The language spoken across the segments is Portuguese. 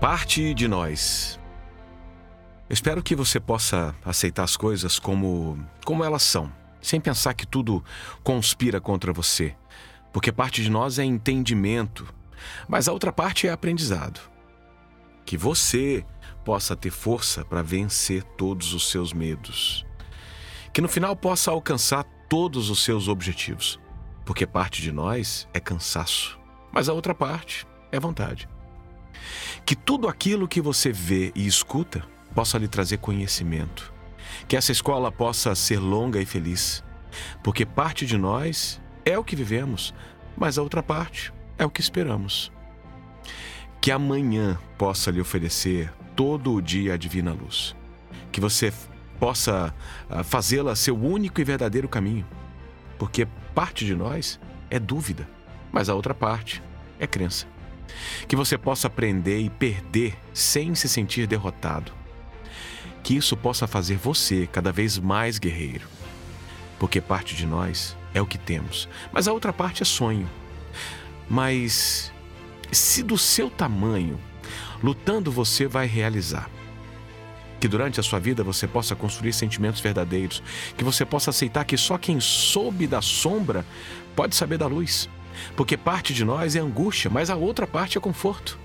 Parte de nós. Espero que você possa aceitar as coisas como, como elas são, sem pensar que tudo conspira contra você. Porque parte de nós é entendimento, mas a outra parte é aprendizado. Que você possa ter força para vencer todos os seus medos. Que no final possa alcançar todos os seus objetivos. Porque parte de nós é cansaço, mas a outra parte é vontade. Que tudo aquilo que você vê e escuta possa lhe trazer conhecimento. Que essa escola possa ser longa e feliz. Porque parte de nós é o que vivemos, mas a outra parte é o que esperamos. Que amanhã possa lhe oferecer todo o dia a divina luz. Que você possa ah, fazê-la seu único e verdadeiro caminho. Porque parte de nós é dúvida, mas a outra parte é crença. Que você possa aprender e perder sem se sentir derrotado. Que isso possa fazer você cada vez mais guerreiro. Porque parte de nós é o que temos, mas a outra parte é sonho. Mas se do seu tamanho, lutando você vai realizar. Que durante a sua vida você possa construir sentimentos verdadeiros, que você possa aceitar que só quem soube da sombra pode saber da luz. Porque parte de nós é angústia, mas a outra parte é conforto.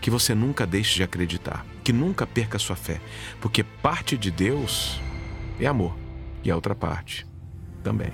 Que você nunca deixe de acreditar, que nunca perca sua fé, porque parte de Deus é amor e a outra parte também.